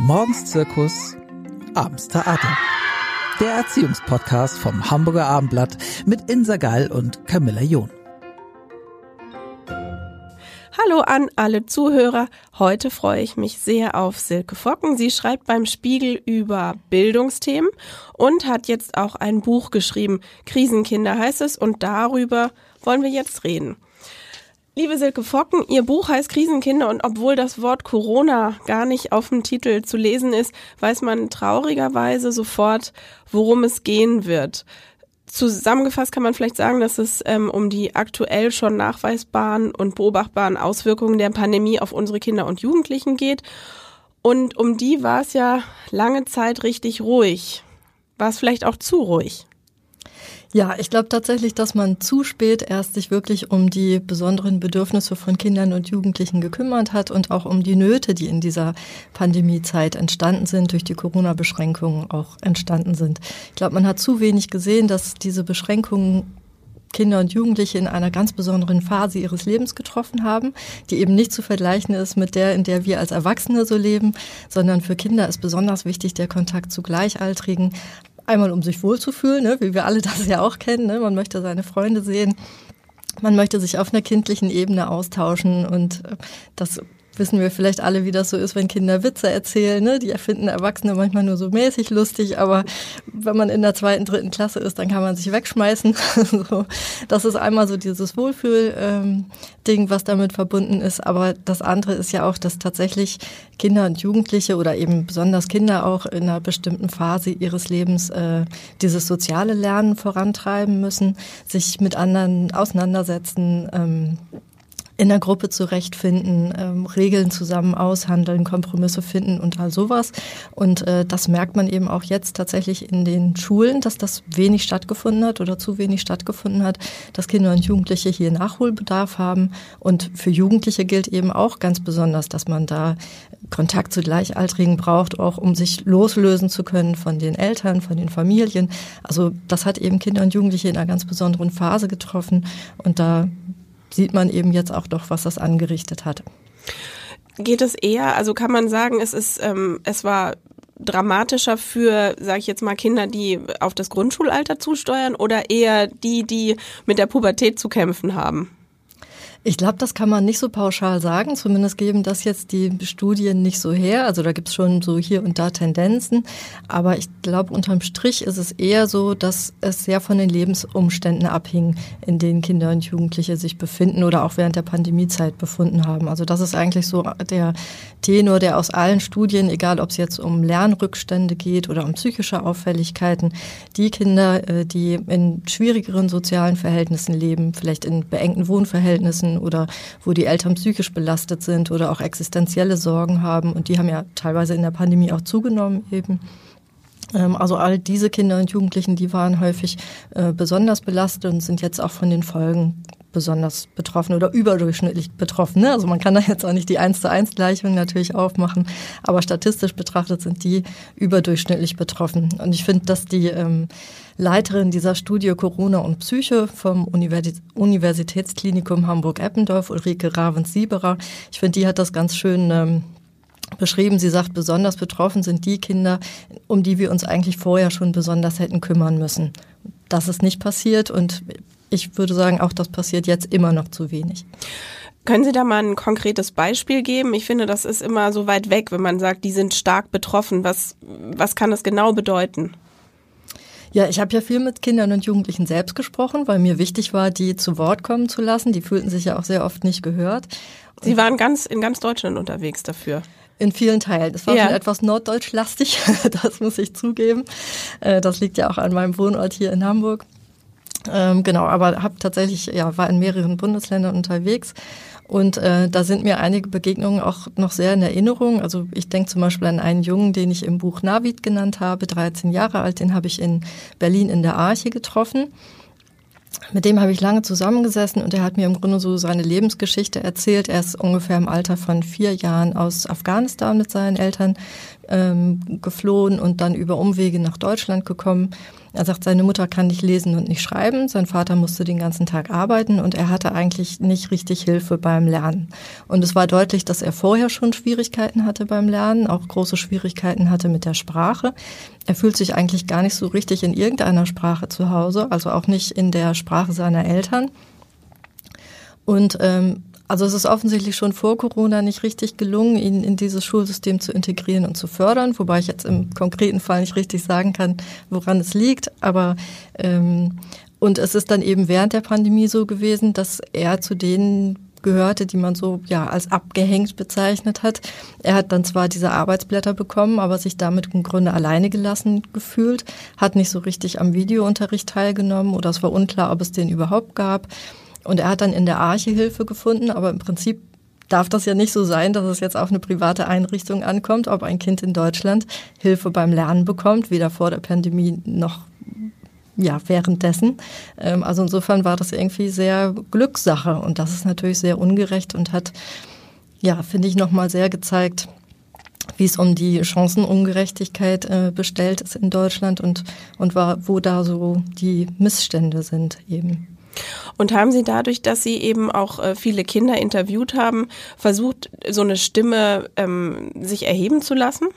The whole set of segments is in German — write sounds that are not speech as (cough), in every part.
Morgens Zirkus, abends Theater. Der Erziehungspodcast vom Hamburger Abendblatt mit Insa Gall und Camilla John. Hallo an alle Zuhörer. Heute freue ich mich sehr auf Silke Focken. Sie schreibt beim Spiegel über Bildungsthemen und hat jetzt auch ein Buch geschrieben. Krisenkinder heißt es und darüber wollen wir jetzt reden. Liebe Silke Focken, Ihr Buch heißt Krisenkinder und obwohl das Wort Corona gar nicht auf dem Titel zu lesen ist, weiß man traurigerweise sofort, worum es gehen wird. Zusammengefasst kann man vielleicht sagen, dass es ähm, um die aktuell schon nachweisbaren und beobachtbaren Auswirkungen der Pandemie auf unsere Kinder und Jugendlichen geht. Und um die war es ja lange Zeit richtig ruhig. War es vielleicht auch zu ruhig? Ja, ich glaube tatsächlich, dass man zu spät erst sich wirklich um die besonderen Bedürfnisse von Kindern und Jugendlichen gekümmert hat und auch um die Nöte, die in dieser Pandemiezeit entstanden sind, durch die Corona-Beschränkungen auch entstanden sind. Ich glaube, man hat zu wenig gesehen, dass diese Beschränkungen Kinder und Jugendliche in einer ganz besonderen Phase ihres Lebens getroffen haben, die eben nicht zu vergleichen ist mit der, in der wir als Erwachsene so leben, sondern für Kinder ist besonders wichtig der Kontakt zu Gleichaltrigen, Einmal, um sich wohlzufühlen, ne, wie wir alle das ja auch kennen. Ne? Man möchte seine Freunde sehen. Man möchte sich auf einer kindlichen Ebene austauschen und äh, das wissen wir vielleicht alle, wie das so ist, wenn Kinder Witze erzählen. Ne? Die erfinden Erwachsene manchmal nur so mäßig lustig, aber wenn man in der zweiten, dritten Klasse ist, dann kann man sich wegschmeißen. (laughs) so, das ist einmal so dieses Wohlfühl-Ding, ähm, was damit verbunden ist. Aber das andere ist ja auch, dass tatsächlich Kinder und Jugendliche oder eben besonders Kinder auch in einer bestimmten Phase ihres Lebens äh, dieses soziale Lernen vorantreiben müssen, sich mit anderen auseinandersetzen. Ähm, in der Gruppe zurechtfinden, ähm, Regeln zusammen aushandeln, Kompromisse finden und all sowas. Und äh, das merkt man eben auch jetzt tatsächlich in den Schulen, dass das wenig stattgefunden hat oder zu wenig stattgefunden hat, dass Kinder und Jugendliche hier Nachholbedarf haben. Und für Jugendliche gilt eben auch ganz besonders, dass man da Kontakt zu Gleichaltrigen braucht, auch um sich loslösen zu können von den Eltern, von den Familien. Also das hat eben Kinder und Jugendliche in einer ganz besonderen Phase getroffen. Und da sieht man eben jetzt auch doch, was das angerichtet hat. Geht es eher, also kann man sagen, es ist, ähm, es war dramatischer für, sage ich jetzt mal, Kinder, die auf das Grundschulalter zusteuern oder eher die, die mit der Pubertät zu kämpfen haben? Ich glaube, das kann man nicht so pauschal sagen. Zumindest geben das jetzt die Studien nicht so her. Also da gibt es schon so hier und da Tendenzen. Aber ich glaube, unterm Strich ist es eher so, dass es sehr von den Lebensumständen abhing, in denen Kinder und Jugendliche sich befinden oder auch während der Pandemiezeit befunden haben. Also das ist eigentlich so der Tenor, der aus allen Studien, egal ob es jetzt um Lernrückstände geht oder um psychische Auffälligkeiten, die Kinder, äh, die in schwierigeren sozialen Verhältnissen leben, vielleicht in beengten Wohnverhältnissen, oder wo die Eltern psychisch belastet sind oder auch existenzielle Sorgen haben. Und die haben ja teilweise in der Pandemie auch zugenommen eben. Ähm, also all diese Kinder und Jugendlichen, die waren häufig äh, besonders belastet und sind jetzt auch von den Folgen besonders betroffen oder überdurchschnittlich betroffen. Ne? Also man kann da jetzt auch nicht die 1 zu 1 Gleichung natürlich aufmachen, aber statistisch betrachtet sind die überdurchschnittlich betroffen. Und ich finde, dass die ähm, Leiterin dieser Studie Corona und Psyche vom Universitätsklinikum Hamburg-Eppendorf, Ulrike Ravens-Sieberer. Ich finde, die hat das ganz schön ähm, beschrieben. Sie sagt, besonders betroffen sind die Kinder, um die wir uns eigentlich vorher schon besonders hätten kümmern müssen. Das ist nicht passiert und ich würde sagen, auch das passiert jetzt immer noch zu wenig. Können Sie da mal ein konkretes Beispiel geben? Ich finde, das ist immer so weit weg, wenn man sagt, die sind stark betroffen. Was, was kann das genau bedeuten? Ja, ich habe ja viel mit Kindern und Jugendlichen selbst gesprochen, weil mir wichtig war, die zu Wort kommen zu lassen. Die fühlten sich ja auch sehr oft nicht gehört. Sie waren ganz in ganz Deutschland unterwegs dafür. In vielen Teilen. Es war ja. schon etwas norddeutschlastig, (laughs) das muss ich zugeben. Äh, das liegt ja auch an meinem Wohnort hier in Hamburg. Ähm, genau, aber habe tatsächlich, ja, war in mehreren Bundesländern unterwegs und äh, da sind mir einige Begegnungen auch noch sehr in Erinnerung. Also ich denke zum Beispiel an einen Jungen, den ich im Buch Navid genannt habe, 13 Jahre alt, den habe ich in Berlin in der Arche getroffen. Mit dem habe ich lange zusammengesessen und er hat mir im Grunde so seine Lebensgeschichte erzählt. Er ist ungefähr im Alter von vier Jahren aus Afghanistan mit seinen Eltern ähm, geflohen und dann über Umwege nach Deutschland gekommen. Er sagt, seine Mutter kann nicht lesen und nicht schreiben, sein Vater musste den ganzen Tag arbeiten und er hatte eigentlich nicht richtig Hilfe beim Lernen. Und es war deutlich, dass er vorher schon Schwierigkeiten hatte beim Lernen, auch große Schwierigkeiten hatte mit der Sprache. Er fühlt sich eigentlich gar nicht so richtig in irgendeiner Sprache zu Hause, also auch nicht in der Sprache seiner Eltern. Und ähm, also es ist offensichtlich schon vor Corona nicht richtig gelungen, ihn in dieses Schulsystem zu integrieren und zu fördern, wobei ich jetzt im konkreten Fall nicht richtig sagen kann, woran es liegt. Aber ähm, und es ist dann eben während der Pandemie so gewesen, dass er zu denen gehörte, die man so ja als abgehängt bezeichnet hat. Er hat dann zwar diese Arbeitsblätter bekommen, aber sich damit im Grunde alleine gelassen gefühlt, hat nicht so richtig am Videounterricht teilgenommen oder es war unklar, ob es den überhaupt gab. Und er hat dann in der Arche Hilfe gefunden, aber im Prinzip darf das ja nicht so sein, dass es jetzt auf eine private Einrichtung ankommt, ob ein Kind in Deutschland Hilfe beim Lernen bekommt, weder vor der Pandemie noch ja, währenddessen. Ähm, also insofern war das irgendwie sehr Glückssache und das ist natürlich sehr ungerecht und hat, ja, finde ich, nochmal sehr gezeigt, wie es um die Chancenungerechtigkeit äh, bestellt ist in Deutschland und, und war, wo da so die Missstände sind eben. Und haben Sie dadurch, dass Sie eben auch äh, viele Kinder interviewt haben, versucht, so eine Stimme ähm, sich erheben zu lassen?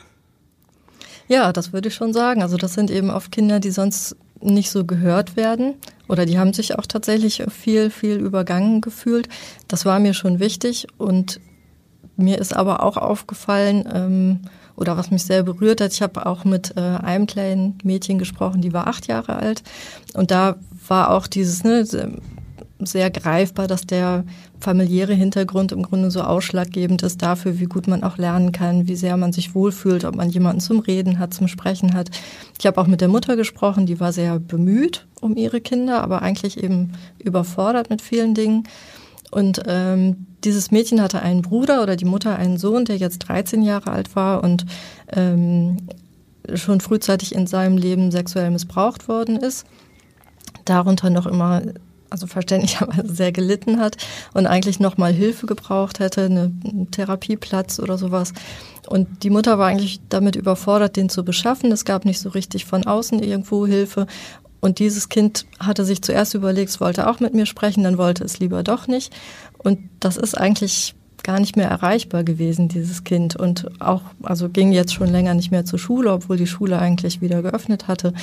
Ja, das würde ich schon sagen. Also das sind eben oft Kinder, die sonst nicht so gehört werden oder die haben sich auch tatsächlich viel, viel übergangen gefühlt. Das war mir schon wichtig und mir ist aber auch aufgefallen, ähm, oder was mich sehr berührt hat, ich habe auch mit äh, einem kleinen Mädchen gesprochen, die war acht Jahre alt und da war auch dieses ne, sehr greifbar, dass der familiäre Hintergrund im Grunde so ausschlaggebend ist dafür, wie gut man auch lernen kann, wie sehr man sich wohlfühlt, ob man jemanden zum Reden hat, zum Sprechen hat. Ich habe auch mit der Mutter gesprochen, die war sehr bemüht um ihre Kinder, aber eigentlich eben überfordert mit vielen Dingen. Und ähm, dieses Mädchen hatte einen Bruder oder die Mutter einen Sohn, der jetzt 13 Jahre alt war und ähm, schon frühzeitig in seinem Leben sexuell missbraucht worden ist darunter noch immer also verständlicherweise sehr gelitten hat und eigentlich noch mal Hilfe gebraucht hätte, einen Therapieplatz oder sowas. Und die Mutter war eigentlich damit überfordert, den zu beschaffen. Es gab nicht so richtig von außen irgendwo Hilfe. Und dieses Kind hatte sich zuerst überlegt, es wollte auch mit mir sprechen, dann wollte es lieber doch nicht. Und das ist eigentlich gar nicht mehr erreichbar gewesen, dieses Kind. Und auch, also ging jetzt schon länger nicht mehr zur Schule, obwohl die Schule eigentlich wieder geöffnet hatte.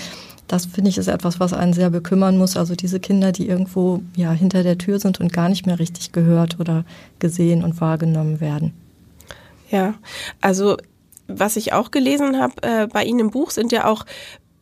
Das finde ich ist etwas, was einen sehr bekümmern muss. Also diese Kinder, die irgendwo ja hinter der Tür sind und gar nicht mehr richtig gehört oder gesehen und wahrgenommen werden. Ja, also was ich auch gelesen habe äh, bei Ihnen im Buch sind ja auch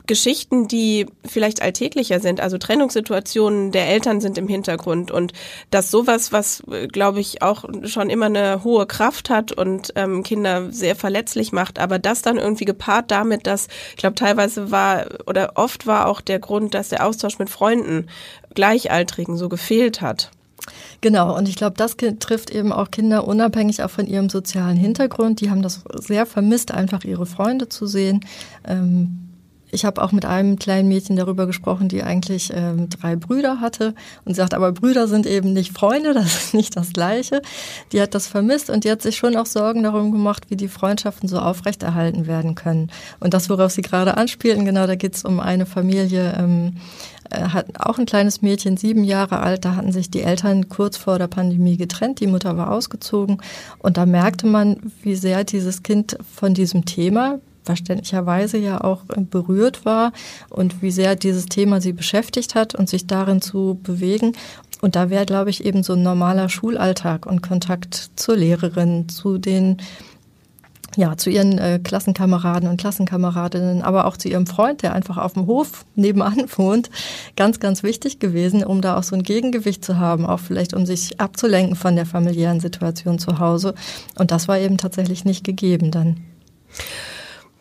Geschichten, die vielleicht alltäglicher sind, also Trennungssituationen der Eltern sind im Hintergrund und dass sowas, was glaube ich auch schon immer eine hohe Kraft hat und ähm, Kinder sehr verletzlich macht, aber das dann irgendwie gepaart damit, dass ich glaube teilweise war oder oft war auch der Grund, dass der Austausch mit Freunden Gleichaltrigen so gefehlt hat. Genau, und ich glaube, das trifft eben auch Kinder unabhängig auch von ihrem sozialen Hintergrund. Die haben das sehr vermisst, einfach ihre Freunde zu sehen. Ähm, ich habe auch mit einem kleinen Mädchen darüber gesprochen, die eigentlich ähm, drei Brüder hatte und sagt, aber Brüder sind eben nicht Freunde, (laughs) das ist nicht das Gleiche. Die hat das vermisst und die hat sich schon auch Sorgen darum gemacht, wie die Freundschaften so aufrechterhalten werden können. Und das, worauf Sie gerade anspielten, genau, da geht es um eine Familie, ähm, äh, hat auch ein kleines Mädchen, sieben Jahre alt, da hatten sich die Eltern kurz vor der Pandemie getrennt, die Mutter war ausgezogen und da merkte man, wie sehr dieses Kind von diesem Thema verständlicherweise ja auch berührt war und wie sehr dieses Thema sie beschäftigt hat und sich darin zu bewegen. Und da wäre, glaube ich, eben so ein normaler Schulalltag und Kontakt zur Lehrerin, zu den ja, zu ihren äh, Klassenkameraden und Klassenkameradinnen, aber auch zu ihrem Freund, der einfach auf dem Hof nebenan (laughs) wohnt, ganz, ganz wichtig gewesen, um da auch so ein Gegengewicht zu haben, auch vielleicht um sich abzulenken von der familiären Situation zu Hause. Und das war eben tatsächlich nicht gegeben dann.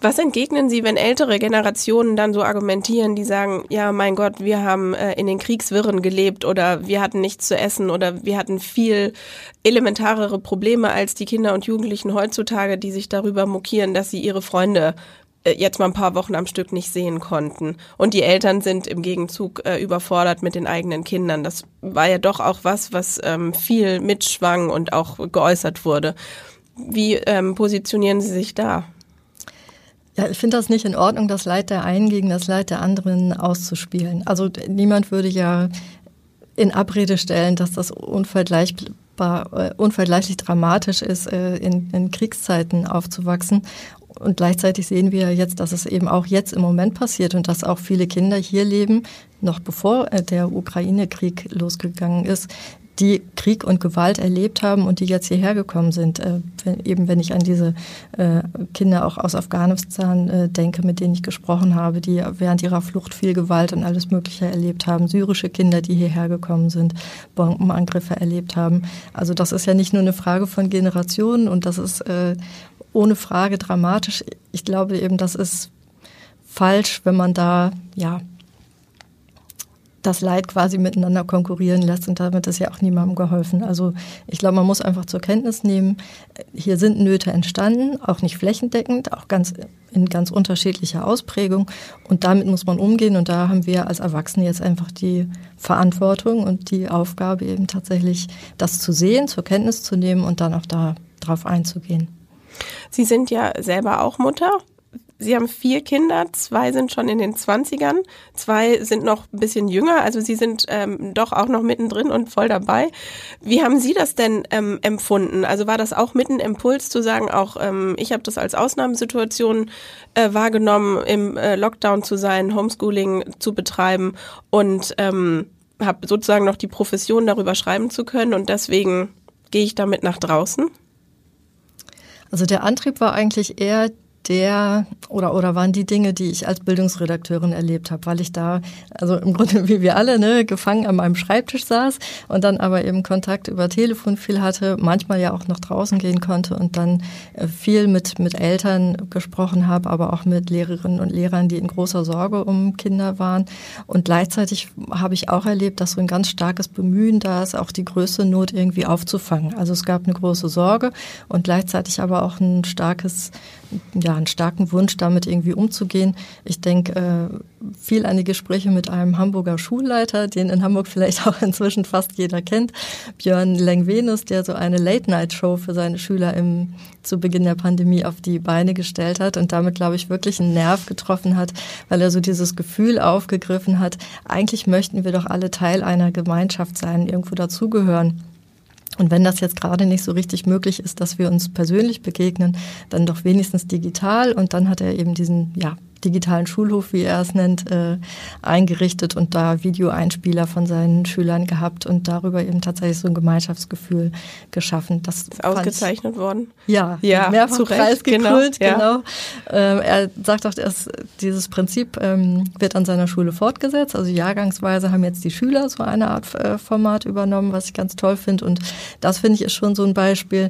Was entgegnen Sie, wenn ältere Generationen dann so argumentieren, die sagen, ja, mein Gott, wir haben äh, in den Kriegswirren gelebt oder wir hatten nichts zu essen oder wir hatten viel elementarere Probleme als die Kinder und Jugendlichen heutzutage, die sich darüber mokieren, dass sie ihre Freunde äh, jetzt mal ein paar Wochen am Stück nicht sehen konnten. Und die Eltern sind im Gegenzug äh, überfordert mit den eigenen Kindern. Das war ja doch auch was, was ähm, viel mitschwang und auch geäußert wurde. Wie ähm, positionieren Sie sich da? Ja, ich finde das nicht in Ordnung, das Leid der einen gegen das Leid der anderen auszuspielen. Also niemand würde ja in Abrede stellen, dass das unvergleichbar, äh, unvergleichlich dramatisch ist, äh, in, in Kriegszeiten aufzuwachsen. Und gleichzeitig sehen wir jetzt, dass es eben auch jetzt im Moment passiert und dass auch viele Kinder hier leben, noch bevor äh, der Ukraine-Krieg losgegangen ist, die Krieg und Gewalt erlebt haben und die jetzt hierher gekommen sind. Äh, wenn, eben wenn ich an diese äh, Kinder auch aus Afghanistan äh, denke, mit denen ich gesprochen habe, die während ihrer Flucht viel Gewalt und alles Mögliche erlebt haben. Syrische Kinder, die hierher gekommen sind, Bombenangriffe erlebt haben. Also das ist ja nicht nur eine Frage von Generationen und das ist äh, ohne Frage dramatisch. Ich glaube eben, das ist falsch, wenn man da ja das Leid quasi miteinander konkurrieren lässt und damit ist ja auch niemandem geholfen. Also ich glaube, man muss einfach zur Kenntnis nehmen, hier sind Nöte entstanden, auch nicht flächendeckend, auch ganz in ganz unterschiedlicher Ausprägung und damit muss man umgehen und da haben wir als Erwachsene jetzt einfach die Verantwortung und die Aufgabe eben tatsächlich das zu sehen, zur Kenntnis zu nehmen und dann auch da drauf einzugehen. Sie sind ja selber auch Mutter. Sie haben vier Kinder, zwei sind schon in den Zwanzigern, zwei sind noch ein bisschen jünger, also Sie sind ähm, doch auch noch mittendrin und voll dabei. Wie haben Sie das denn ähm, empfunden? Also war das auch mitten Impuls zu sagen, auch ähm, ich habe das als Ausnahmesituation äh, wahrgenommen, im äh, Lockdown zu sein, Homeschooling zu betreiben und ähm, habe sozusagen noch die Profession darüber schreiben zu können und deswegen gehe ich damit nach draußen? Also der Antrieb war eigentlich eher der oder oder waren die Dinge, die ich als Bildungsredakteurin erlebt habe, weil ich da also im Grunde wie wir alle ne gefangen an meinem Schreibtisch saß und dann aber eben Kontakt über Telefon viel hatte, manchmal ja auch nach draußen gehen konnte und dann äh, viel mit mit Eltern gesprochen habe, aber auch mit Lehrerinnen und Lehrern, die in großer Sorge um Kinder waren und gleichzeitig habe ich auch erlebt, dass so ein ganz starkes Bemühen da ist, auch die größte Not irgendwie aufzufangen. Also es gab eine große Sorge und gleichzeitig aber auch ein starkes ja, einen starken Wunsch, damit irgendwie umzugehen. Ich denke äh, viel an die Gespräche mit einem Hamburger Schulleiter, den in Hamburg vielleicht (laughs) auch inzwischen fast jeder kennt, Björn Lengvenus, der so eine Late-Night-Show für seine Schüler im, zu Beginn der Pandemie auf die Beine gestellt hat und damit, glaube ich, wirklich einen Nerv getroffen hat, weil er so dieses Gefühl aufgegriffen hat, eigentlich möchten wir doch alle Teil einer Gemeinschaft sein, irgendwo dazugehören. Und wenn das jetzt gerade nicht so richtig möglich ist, dass wir uns persönlich begegnen, dann doch wenigstens digital. Und dann hat er eben diesen, ja, digitalen Schulhof, wie er es nennt, äh, eingerichtet und da Videoeinspieler von seinen Schülern gehabt und darüber eben tatsächlich so ein Gemeinschaftsgefühl geschaffen. Das ist ausgezeichnet worden. Ja, ja mehrfach preisgekrönt, genau. genau. Ähm, er sagt auch, dass dieses Prinzip ähm, wird an seiner Schule fortgesetzt. Also jahrgangsweise haben jetzt die Schüler so eine Art äh, Format übernommen, was ich ganz toll finde. Und das finde ich ist schon so ein Beispiel,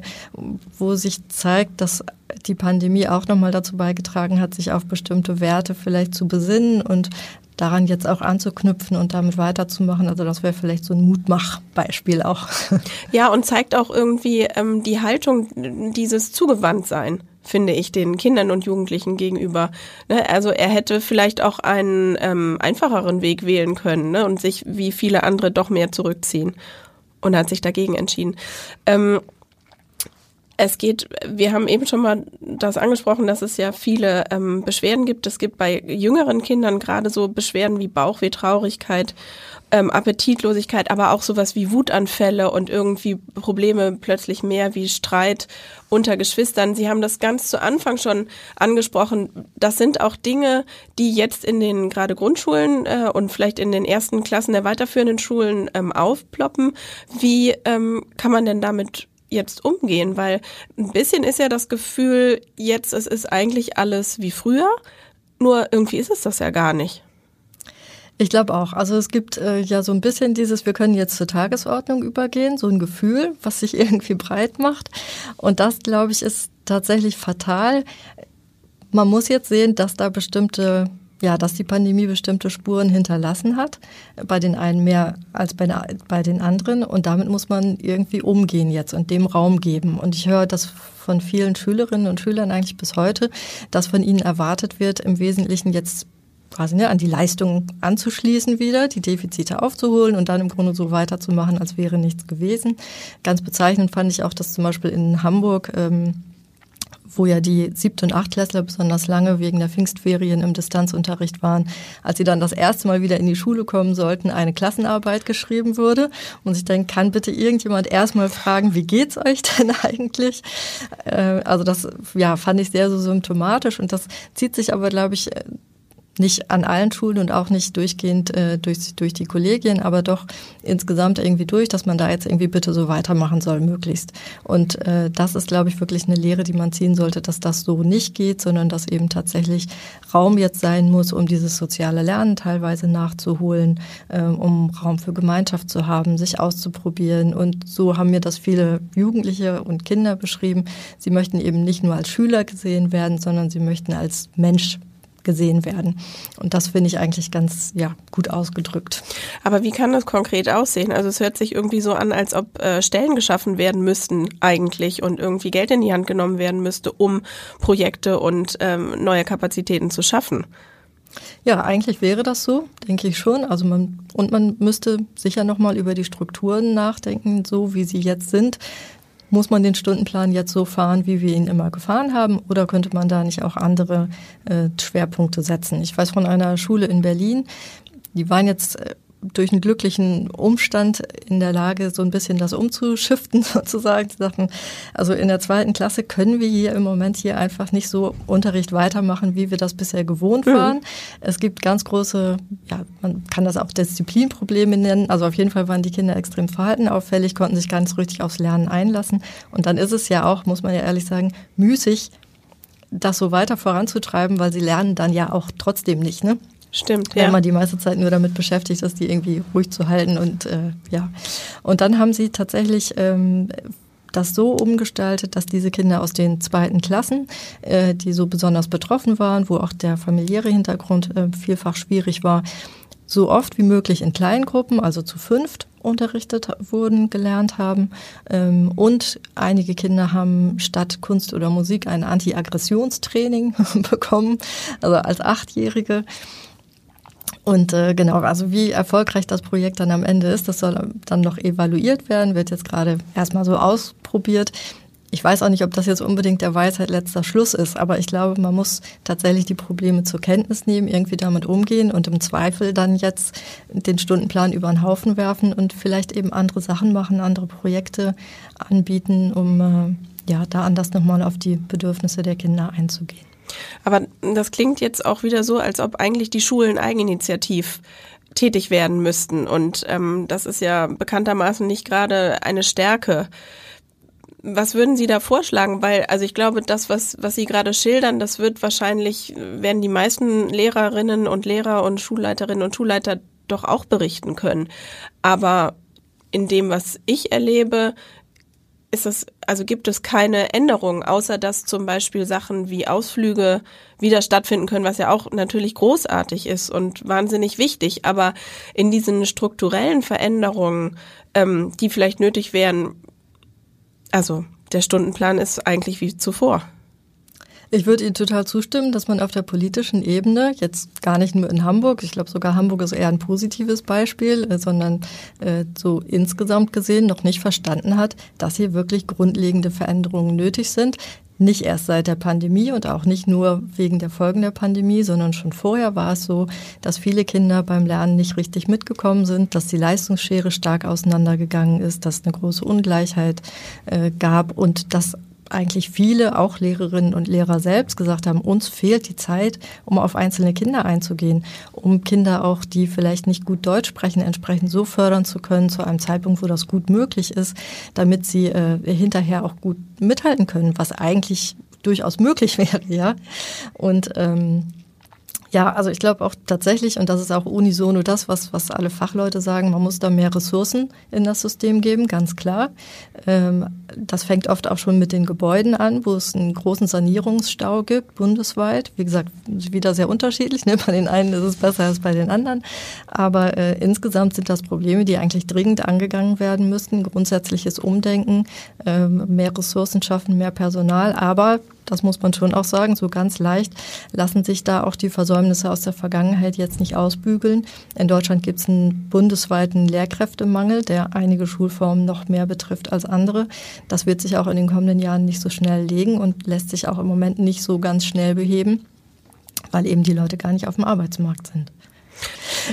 wo sich zeigt, dass die Pandemie auch nochmal dazu beigetragen hat, sich auf bestimmte Werte vielleicht zu besinnen und daran jetzt auch anzuknüpfen und damit weiterzumachen. Also das wäre vielleicht so ein Mutmachbeispiel auch. (laughs) Ja, und zeigt auch irgendwie ähm, die Haltung dieses Zugewandtsein finde ich, den Kindern und Jugendlichen gegenüber. Ne? Also er hätte vielleicht auch einen ähm, einfacheren Weg wählen können ne? und sich wie viele andere doch mehr zurückziehen und hat sich dagegen entschieden. Ähm, es geht, wir haben eben schon mal das angesprochen, dass es ja viele ähm, Beschwerden gibt. Es gibt bei jüngeren Kindern gerade so Beschwerden wie Bauchweh, Traurigkeit, ähm, Appetitlosigkeit, aber auch sowas wie Wutanfälle und irgendwie Probleme plötzlich mehr wie Streit unter Geschwistern. Sie haben das ganz zu Anfang schon angesprochen. Das sind auch Dinge, die jetzt in den gerade Grundschulen äh, und vielleicht in den ersten Klassen der weiterführenden Schulen ähm, aufploppen. Wie ähm, kann man denn damit jetzt umgehen? Weil ein bisschen ist ja das Gefühl, jetzt es ist eigentlich alles wie früher, nur irgendwie ist es das ja gar nicht. Ich glaube auch. Also es gibt äh, ja so ein bisschen dieses, wir können jetzt zur Tagesordnung übergehen, so ein Gefühl, was sich (laughs) irgendwie breit macht. Und das, glaube ich, ist tatsächlich fatal. Man muss jetzt sehen, dass da bestimmte ja, dass die Pandemie bestimmte Spuren hinterlassen hat, bei den einen mehr als bei, bei den anderen. Und damit muss man irgendwie umgehen jetzt und dem Raum geben. Und ich höre das von vielen Schülerinnen und Schülern eigentlich bis heute, dass von ihnen erwartet wird, im Wesentlichen jetzt quasi ne, an die Leistung anzuschließen wieder, die Defizite aufzuholen und dann im Grunde so weiterzumachen, als wäre nichts gewesen. Ganz bezeichnend fand ich auch, dass zum Beispiel in Hamburg ähm, wo ja die Siebt- und Achtklässler besonders lange wegen der Pfingstferien im Distanzunterricht waren, als sie dann das erste Mal wieder in die Schule kommen sollten, eine Klassenarbeit geschrieben wurde. Und ich denke, kann bitte irgendjemand erstmal fragen, wie geht's euch (laughs) denn eigentlich? Äh, also das ja, fand ich sehr so symptomatisch und das zieht sich aber, glaube ich, nicht an allen Schulen und auch nicht durchgehend äh, durch, durch die Kollegien, aber doch insgesamt irgendwie durch, dass man da jetzt irgendwie bitte so weitermachen soll, möglichst. Und äh, das ist, glaube ich, wirklich eine Lehre, die man ziehen sollte, dass das so nicht geht, sondern dass eben tatsächlich Raum jetzt sein muss, um dieses soziale Lernen teilweise nachzuholen, äh, um Raum für Gemeinschaft zu haben, sich auszuprobieren. Und so haben mir das viele Jugendliche und Kinder beschrieben. Sie möchten eben nicht nur als Schüler gesehen werden, sondern sie möchten als Mensch gesehen werden. Und das finde ich eigentlich ganz ja, gut ausgedrückt. Aber wie kann das konkret aussehen? Also es hört sich irgendwie so an, als ob äh, Stellen geschaffen werden müssten eigentlich und irgendwie Geld in die Hand genommen werden müsste, um Projekte und ähm, neue Kapazitäten zu schaffen. Ja, eigentlich wäre das so, denke ich schon. Also man und man müsste sicher noch mal über die Strukturen nachdenken, so wie sie jetzt sind. Muss man den Stundenplan jetzt so fahren, wie wir ihn immer gefahren haben, oder könnte man da nicht auch andere äh, Schwerpunkte setzen? Ich weiß von einer Schule in Berlin, die waren jetzt äh, durch einen glücklichen Umstand in der Lage, so ein bisschen das umzuschiften (laughs) sozusagen. Sie sagten, also in der zweiten Klasse können wir hier im Moment hier einfach nicht so Unterricht weitermachen, wie wir das bisher gewohnt waren. Mhm. Es gibt ganz große, ja, man kann das auch Disziplinprobleme nennen. Also auf jeden Fall waren die Kinder extrem verhaltenauffällig, konnten sich ganz richtig aufs Lernen einlassen. Und dann ist es ja auch, muss man ja ehrlich sagen, müßig, das so weiter voranzutreiben, weil sie lernen dann ja auch trotzdem nicht. Ne? Stimmt, ja. Wenn man die meiste Zeit nur damit beschäftigt ist, die irgendwie ruhig zu halten und äh, ja. Und dann haben sie tatsächlich ähm, das so umgestaltet, dass diese Kinder aus den zweiten Klassen, äh, die so besonders betroffen waren, wo auch der familiäre Hintergrund äh, vielfach schwierig war, so oft wie möglich in kleinen Gruppen, also zu fünft, unterrichtet wurden, gelernt haben. Ähm, und einige Kinder haben statt Kunst oder Musik ein Anti-Aggressionstraining (laughs) bekommen, also als Achtjährige. Und äh, genau, also wie erfolgreich das Projekt dann am Ende ist, das soll dann noch evaluiert werden, wird jetzt gerade erstmal so ausprobiert. Ich weiß auch nicht, ob das jetzt unbedingt der Weisheit letzter Schluss ist, aber ich glaube, man muss tatsächlich die Probleme zur Kenntnis nehmen, irgendwie damit umgehen und im Zweifel dann jetzt den Stundenplan über den Haufen werfen und vielleicht eben andere Sachen machen, andere Projekte anbieten, um äh, ja da anders nochmal auf die Bedürfnisse der Kinder einzugehen. Aber das klingt jetzt auch wieder so, als ob eigentlich die Schulen eigeninitiativ tätig werden müssten. Und ähm, das ist ja bekanntermaßen nicht gerade eine Stärke. Was würden Sie da vorschlagen? Weil, also ich glaube, das, was, was Sie gerade schildern, das wird wahrscheinlich, werden die meisten Lehrerinnen und Lehrer und Schulleiterinnen und Schulleiter doch auch berichten können. Aber in dem, was ich erlebe, ist es, also gibt es keine Änderungen, außer dass zum Beispiel Sachen wie Ausflüge wieder stattfinden können, was ja auch natürlich großartig ist und wahnsinnig wichtig. Aber in diesen strukturellen Veränderungen, ähm, die vielleicht nötig wären, also der Stundenplan ist eigentlich wie zuvor. Ich würde Ihnen total zustimmen, dass man auf der politischen Ebene, jetzt gar nicht nur in Hamburg, ich glaube sogar Hamburg ist eher ein positives Beispiel, äh, sondern äh, so insgesamt gesehen noch nicht verstanden hat, dass hier wirklich grundlegende Veränderungen nötig sind. Nicht erst seit der Pandemie und auch nicht nur wegen der Folgen der Pandemie, sondern schon vorher war es so, dass viele Kinder beim Lernen nicht richtig mitgekommen sind, dass die Leistungsschere stark auseinandergegangen ist, dass eine große Ungleichheit äh, gab und dass eigentlich viele, auch Lehrerinnen und Lehrer selbst, gesagt haben, uns fehlt die Zeit, um auf einzelne Kinder einzugehen, um Kinder auch, die vielleicht nicht gut Deutsch sprechen, entsprechend so fördern zu können zu einem Zeitpunkt, wo das gut möglich ist, damit sie äh, hinterher auch gut mithalten können, was eigentlich durchaus möglich (laughs) wäre, ja. Und ähm, ja, also ich glaube auch tatsächlich, und das ist auch unisono das, was, was alle Fachleute sagen, man muss da mehr Ressourcen in das System geben, ganz klar. Ähm, das fängt oft auch schon mit den Gebäuden an, wo es einen großen Sanierungsstau gibt, bundesweit. Wie gesagt, wieder sehr unterschiedlich. Ne? (laughs) Bei den einen ist es besser als bei den anderen. Aber äh, insgesamt sind das Probleme, die eigentlich dringend angegangen werden müssten. Grundsätzliches Umdenken, äh, mehr Ressourcen schaffen, mehr Personal. Aber das muss man schon auch sagen, so ganz leicht lassen sich da auch die Versäumnisse aus der Vergangenheit jetzt nicht ausbügeln. In Deutschland gibt es einen bundesweiten Lehrkräftemangel, der einige Schulformen noch mehr betrifft als andere. Das wird sich auch in den kommenden Jahren nicht so schnell legen und lässt sich auch im Moment nicht so ganz schnell beheben, weil eben die Leute gar nicht auf dem Arbeitsmarkt sind.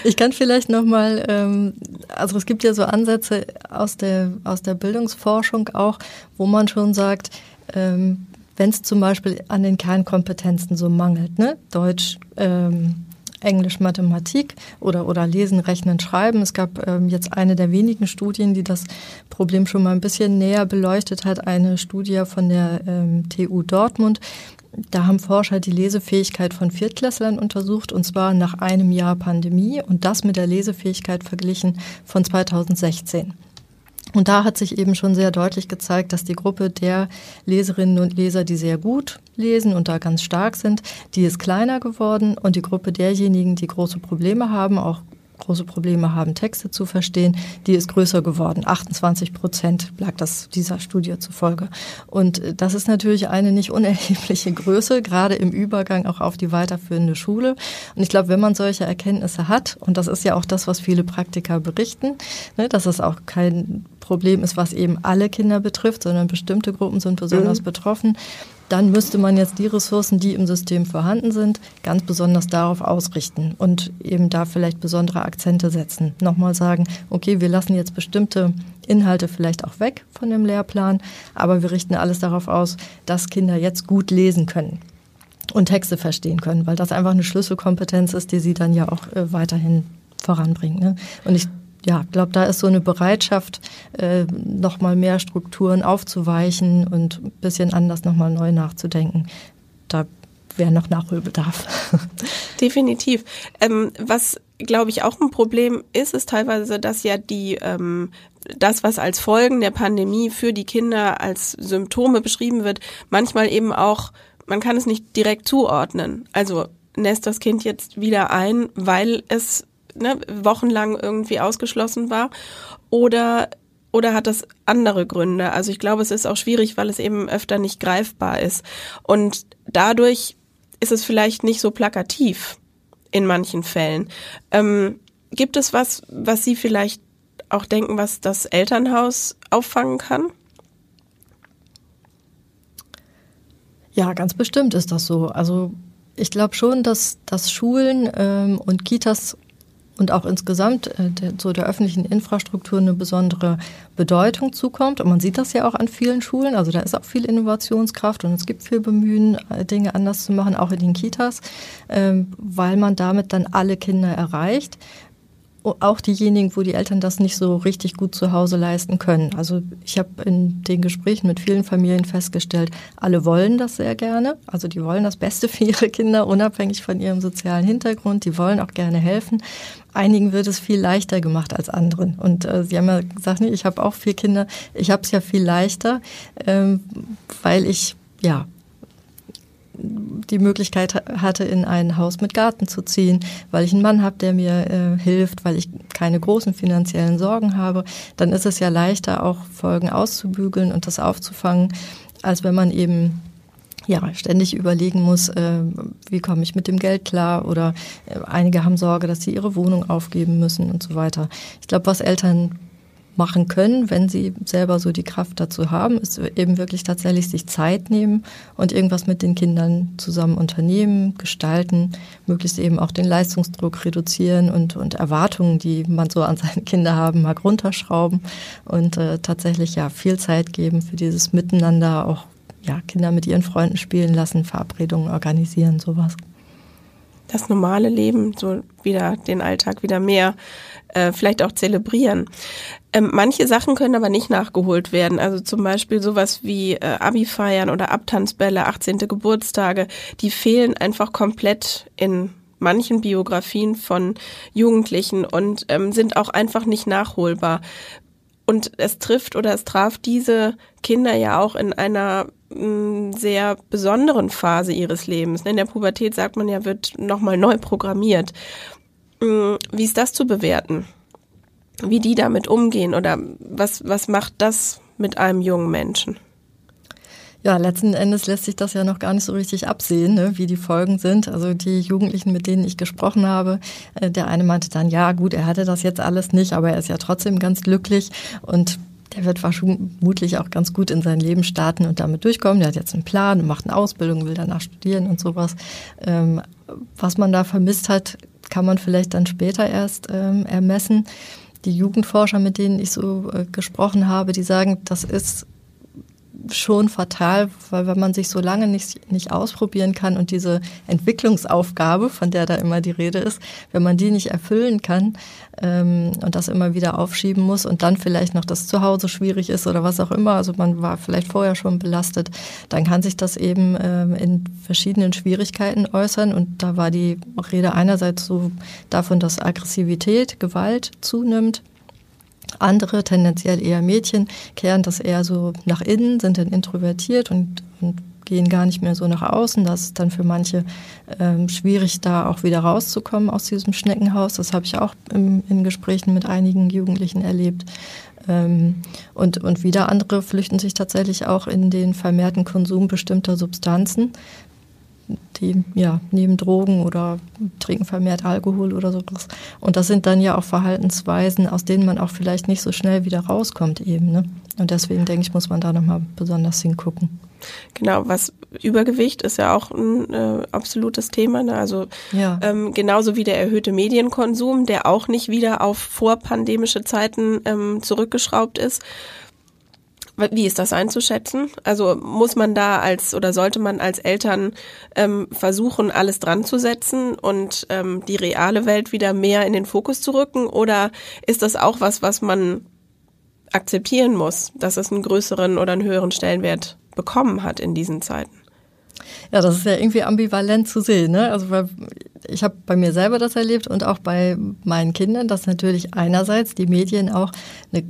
Ich kann vielleicht noch mal, ähm, also es gibt ja so Ansätze aus der aus der Bildungsforschung auch, wo man schon sagt, ähm, wenn es zum Beispiel an den Kernkompetenzen so mangelt, ne, Deutsch, ähm, Englisch, Mathematik oder, oder Lesen, Rechnen, Schreiben. Es gab ähm, jetzt eine der wenigen Studien, die das Problem schon mal ein bisschen näher beleuchtet hat, eine Studie von der ähm, TU Dortmund. Da haben Forscher die Lesefähigkeit von Viertklässlern untersucht, und zwar nach einem Jahr Pandemie und das mit der Lesefähigkeit verglichen von 2016. Und da hat sich eben schon sehr deutlich gezeigt, dass die Gruppe der Leserinnen und Leser, die sehr gut lesen und da ganz stark sind, die ist kleiner geworden. Und die Gruppe derjenigen, die große Probleme haben, auch große Probleme haben, Texte zu verstehen, die ist größer geworden. 28 Prozent lag das dieser Studie zufolge. Und das ist natürlich eine nicht unerhebliche Größe, gerade im Übergang auch auf die weiterführende Schule. Und ich glaube, wenn man solche Erkenntnisse hat, und das ist ja auch das, was viele Praktiker berichten, ne, dass es auch kein Problem ist, was eben alle Kinder betrifft, sondern bestimmte Gruppen sind besonders mhm. betroffen, dann müsste man jetzt die Ressourcen, die im System vorhanden sind, ganz besonders darauf ausrichten und eben da vielleicht besondere Akzente setzen. Nochmal sagen, okay, wir lassen jetzt bestimmte Inhalte vielleicht auch weg von dem Lehrplan, aber wir richten alles darauf aus, dass Kinder jetzt gut lesen können und Texte verstehen können, weil das einfach eine Schlüsselkompetenz ist, die sie dann ja auch äh, weiterhin voranbringt. Ne? Und ich ja, glaube, da ist so eine Bereitschaft, äh, nochmal mehr Strukturen aufzuweichen und ein bisschen anders nochmal neu nachzudenken. Da wäre noch Nachholbedarf. (laughs) Definitiv. Ähm, was, glaube ich, auch ein Problem ist, ist teilweise, dass ja die ähm, das, was als Folgen der Pandemie für die Kinder als Symptome beschrieben wird, manchmal eben auch, man kann es nicht direkt zuordnen. Also nässt das Kind jetzt wieder ein, weil es ne, wochenlang irgendwie ausgeschlossen war? Oder, oder hat das andere Gründe? Also ich glaube, es ist auch schwierig, weil es eben öfter nicht greifbar ist. Und dadurch ist es vielleicht nicht so plakativ in manchen Fällen. Ähm, gibt es was, was Sie vielleicht auch denken, was das Elternhaus auffangen kann? Ja, ganz bestimmt ist das so. Also ich glaube schon, dass, dass Schulen ähm, und Kitas und auch insgesamt äh, der, öffentlichen Infrastruktur eine besondere Bedeutung zukommt. Und man sieht das ja auch an vielen Schulen. Also da ist auch viel Innovationskraft und es gibt viel Bemühen, äh, Dinge anders zu machen, auch in den Kitas, ähm, weil man damit dann alle Kinder erreicht auch diejenigen, wo die Eltern das nicht so richtig gut zu Hause leisten können. Also ich habe in den Gesprächen mit vielen Familien festgestellt, alle wollen das sehr gerne. Also die wollen das Beste für ihre Kinder, unabhängig von ihrem sozialen Hintergrund. Die wollen auch gerne helfen. Einigen wird es viel leichter gemacht als anderen. Und äh, Sie haben ja gesagt, nee, ich habe auch vier Kinder. Ich habe es ja viel leichter, ähm, weil ich ja die Möglichkeit hatte, in ein Haus mit Garten zu ziehen, weil ich einen Mann habe, der mir äh, hilft, weil ich keine großen finanziellen Sorgen habe, dann ist es ja leichter, auch Folgen auszubügeln und das aufzufangen, als wenn man eben ja, ständig überlegen muss, äh, wie komme ich mit dem Geld klar oder äh, einige haben Sorge, dass sie ihre Wohnung aufgeben müssen und so weiter. Ich glaube, was Eltern machen können, wenn sie selber so die Kraft dazu haben, ist eben wirklich tatsächlich sich Zeit nehmen und irgendwas mit den Kindern zusammen unternehmen, gestalten, möglichst eben auch den Leistungsdruck reduzieren und, und Erwartungen, die man so an seine Kinder haben, mal runterschrauben und äh, tatsächlich ja viel Zeit geben für dieses Miteinander, auch ja, Kinder mit ihren Freunden spielen lassen, Verabredungen organisieren, sowas das normale Leben, so wieder den Alltag wieder mehr äh, vielleicht auch zelebrieren. Ähm, manche Sachen können aber nicht nachgeholt werden. Also zum Beispiel sowas wie äh, Abi-Feiern oder Abtanzbälle, 18. Geburtstage, die fehlen einfach komplett in manchen Biografien von Jugendlichen und ähm, sind auch einfach nicht nachholbar. Und es trifft oder es traf diese Kinder ja auch in einer mm, sehr besonderen Phase ihres Lebens. In der Pubertät sagt man ja, wird nochmal neu programmiert. Mm, wie ist das zu bewerten? Wie die damit umgehen oder was, was macht das mit einem jungen Menschen? Ja, letzten Endes lässt sich das ja noch gar nicht so richtig absehen, ne, wie die Folgen sind. Also die Jugendlichen, mit denen ich gesprochen habe, äh, der eine meinte dann, ja gut, er hatte das jetzt alles nicht, aber er ist ja trotzdem ganz glücklich. Und der wird vermutlich auch ganz gut in sein Leben starten und damit durchkommen. Der hat jetzt einen Plan, macht eine Ausbildung, will danach studieren und sowas. Ähm, was man da vermisst hat, kann man vielleicht dann später erst ähm, ermessen. Die Jugendforscher, mit denen ich so äh, gesprochen habe, die sagen, das ist schon fatal, weil wenn man sich so lange nicht, nicht ausprobieren kann und diese Entwicklungsaufgabe, von der da immer die Rede ist, wenn man die nicht erfüllen kann ähm, und das immer wieder aufschieben muss und dann vielleicht noch das Zuhause schwierig ist oder was auch immer, also man war vielleicht vorher schon belastet, dann kann sich das eben ähm, in verschiedenen Schwierigkeiten äußern. Und da war die Rede einerseits so davon, dass Aggressivität, Gewalt zunimmt, andere, tendenziell eher Mädchen, kehren das eher so nach innen, sind dann introvertiert und, und gehen gar nicht mehr so nach außen. Das ist dann für manche ähm, schwierig, da auch wieder rauszukommen aus diesem Schneckenhaus. Das habe ich auch im, in Gesprächen mit einigen Jugendlichen erlebt. Ähm, und, und wieder andere flüchten sich tatsächlich auch in den vermehrten Konsum bestimmter Substanzen, die ja neben Drogen oder trinken vermehrt Alkohol oder sowas. Und das sind dann ja auch Verhaltensweisen, aus denen man auch vielleicht nicht so schnell wieder rauskommt eben. Ne? Und deswegen denke ich, muss man da nochmal besonders hingucken. Genau, was Übergewicht ist ja auch ein äh, absolutes Thema. Ne? Also ja. ähm, genauso wie der erhöhte Medienkonsum, der auch nicht wieder auf vorpandemische Zeiten ähm, zurückgeschraubt ist. Wie ist das einzuschätzen? Also muss man da als oder sollte man als Eltern ähm, versuchen, alles dran zu setzen und ähm, die reale Welt wieder mehr in den Fokus zu rücken? Oder ist das auch was, was man akzeptieren muss, dass es einen größeren oder einen höheren Stellenwert bekommen hat in diesen Zeiten? Ja, das ist ja irgendwie ambivalent zu sehen. Ne? Also ich habe bei mir selber das erlebt und auch bei meinen Kindern, dass natürlich einerseits die Medien auch eine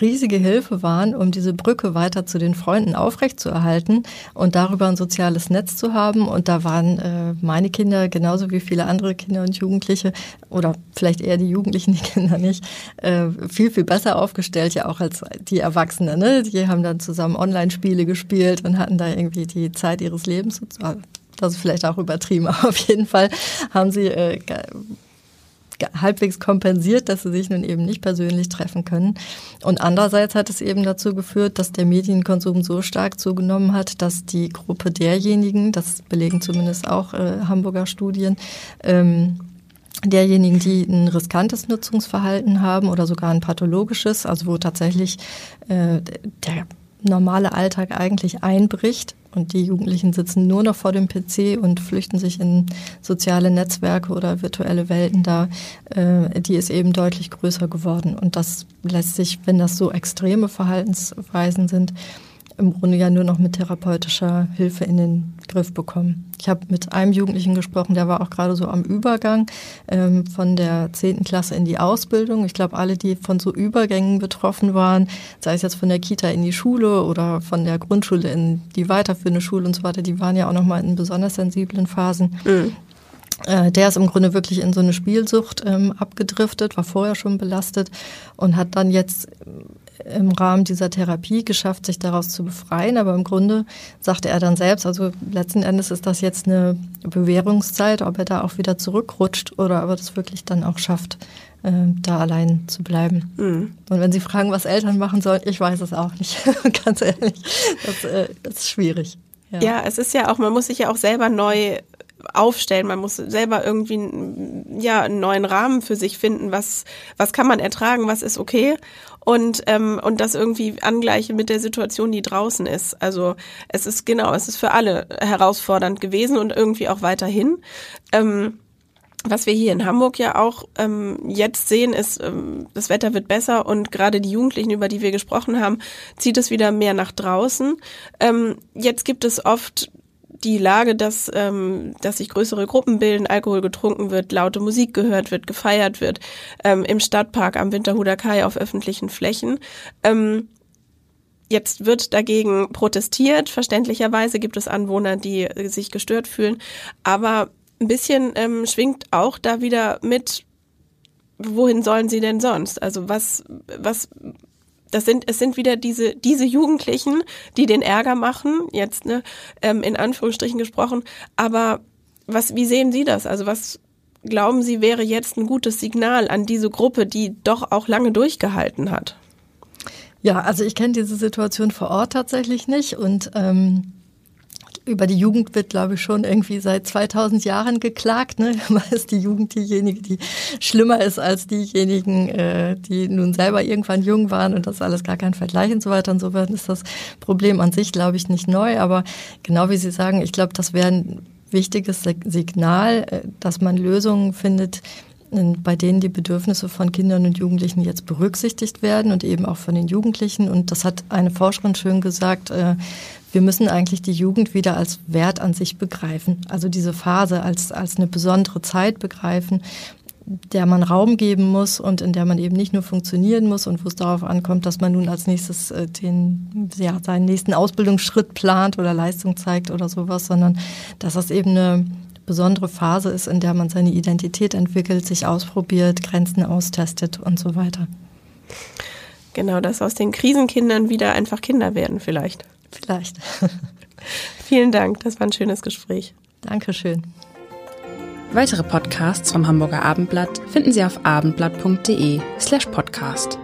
riesige Hilfe waren, um diese Brücke weiter zu den Freunden aufrechtzuerhalten und darüber ein soziales Netz zu haben. Und da waren äh, meine Kinder genauso wie viele andere Kinder und Jugendliche oder vielleicht eher die Jugendlichen, (laughs) die Kinder nicht, äh, viel, viel besser aufgestellt, ja auch als die Erwachsenen. Ne? Die haben dann zusammen Online-Spiele gespielt und hatten da irgendwie die Zeit ihres Lebens das ist vielleicht auch übertrieben, aber auf jeden Fall haben sie äh, halbwegs kompensiert, dass sie sich nun eben nicht persönlich treffen können. Und andererseits hat es eben dazu geführt, dass der Medienkonsum so stark zugenommen hat, dass die Gruppe derjenigen, das belegen zumindest auch äh, Hamburger Studien, ähm, derjenigen, die ein riskantes Nutzungsverhalten haben oder sogar ein pathologisches, also wo tatsächlich äh, der normale Alltag eigentlich einbricht, und die Jugendlichen sitzen nur noch vor dem PC und flüchten sich in soziale Netzwerke oder virtuelle Welten da. Äh, die ist eben deutlich größer geworden. Und das lässt sich, wenn das so extreme Verhaltensweisen sind, im Grunde ja nur noch mit therapeutischer Hilfe in den Griff bekommen. Ich habe mit einem Jugendlichen gesprochen, der war auch gerade so am Übergang ähm, von der zehnten Klasse in die Ausbildung. Ich glaube, alle, die von so Übergängen betroffen waren, sei es jetzt von der Kita in die Schule oder von der Grundschule in die weiterführende Schule und so weiter, die waren ja auch nochmal in besonders sensiblen Phasen. Mhm. Äh, der ist im Grunde wirklich in so eine Spielsucht ähm, abgedriftet, war vorher schon belastet und hat dann jetzt im Rahmen dieser Therapie geschafft, sich daraus zu befreien. Aber im Grunde sagte er dann selbst, also letzten Endes ist das jetzt eine Bewährungszeit, ob er da auch wieder zurückrutscht oder ob er das wirklich dann auch schafft, äh, da allein zu bleiben. Mhm. Und wenn Sie fragen, was Eltern machen sollen, ich weiß es auch nicht, (laughs) ganz ehrlich. Das, äh, das ist schwierig. Ja. ja, es ist ja auch, man muss sich ja auch selber neu aufstellen. Man muss selber irgendwie ja einen neuen Rahmen für sich finden. Was was kann man ertragen? Was ist okay? Und ähm, und das irgendwie angleichen mit der Situation, die draußen ist. Also es ist genau, es ist für alle herausfordernd gewesen und irgendwie auch weiterhin. Ähm, was wir hier in Hamburg ja auch ähm, jetzt sehen, ist, ähm, das Wetter wird besser und gerade die Jugendlichen, über die wir gesprochen haben, zieht es wieder mehr nach draußen. Ähm, jetzt gibt es oft die Lage, dass, ähm, dass sich größere Gruppen bilden, Alkohol getrunken wird, laute Musik gehört wird, gefeiert wird, ähm, im Stadtpark, am Winterhuder Kai, auf öffentlichen Flächen. Ähm, Jetzt wird dagegen protestiert. Verständlicherweise gibt es Anwohner, die sich gestört fühlen. Aber ein bisschen ähm, schwingt auch da wieder mit, wohin sollen sie denn sonst? Also was, was das sind, es sind wieder diese, diese Jugendlichen, die den Ärger machen, jetzt, ne, ähm, in Anführungsstrichen gesprochen. Aber was, wie sehen Sie das? Also was glauben Sie wäre jetzt ein gutes Signal an diese Gruppe, die doch auch lange durchgehalten hat? Ja, also ich kenne diese Situation vor Ort tatsächlich nicht und ähm, über die Jugend wird, glaube ich, schon irgendwie seit 2000 Jahren geklagt. Ne? (laughs) Immer ist die Jugend diejenige, die schlimmer ist als diejenigen, äh, die nun selber irgendwann jung waren und das alles gar kein Vergleich und so weiter und so weiter. Ist das Problem an sich, glaube ich, nicht neu. Aber genau wie Sie sagen, ich glaube, das wäre ein wichtiges Signal, äh, dass man Lösungen findet, bei denen die Bedürfnisse von Kindern und Jugendlichen jetzt berücksichtigt werden und eben auch von den Jugendlichen. Und das hat eine Forscherin schön gesagt, äh, wir müssen eigentlich die Jugend wieder als Wert an sich begreifen. Also diese Phase als, als eine besondere Zeit begreifen, der man Raum geben muss und in der man eben nicht nur funktionieren muss und wo es darauf ankommt, dass man nun als nächstes äh, den, ja, seinen nächsten Ausbildungsschritt plant oder Leistung zeigt oder sowas, sondern dass das eben eine besondere Phase ist, in der man seine Identität entwickelt, sich ausprobiert, Grenzen austestet und so weiter. Genau, dass aus den Krisenkindern wieder einfach Kinder werden vielleicht. Vielleicht. (laughs) Vielen Dank, das war ein schönes Gespräch. Dankeschön. Weitere Podcasts vom Hamburger Abendblatt finden Sie auf abendblatt.de slash podcast.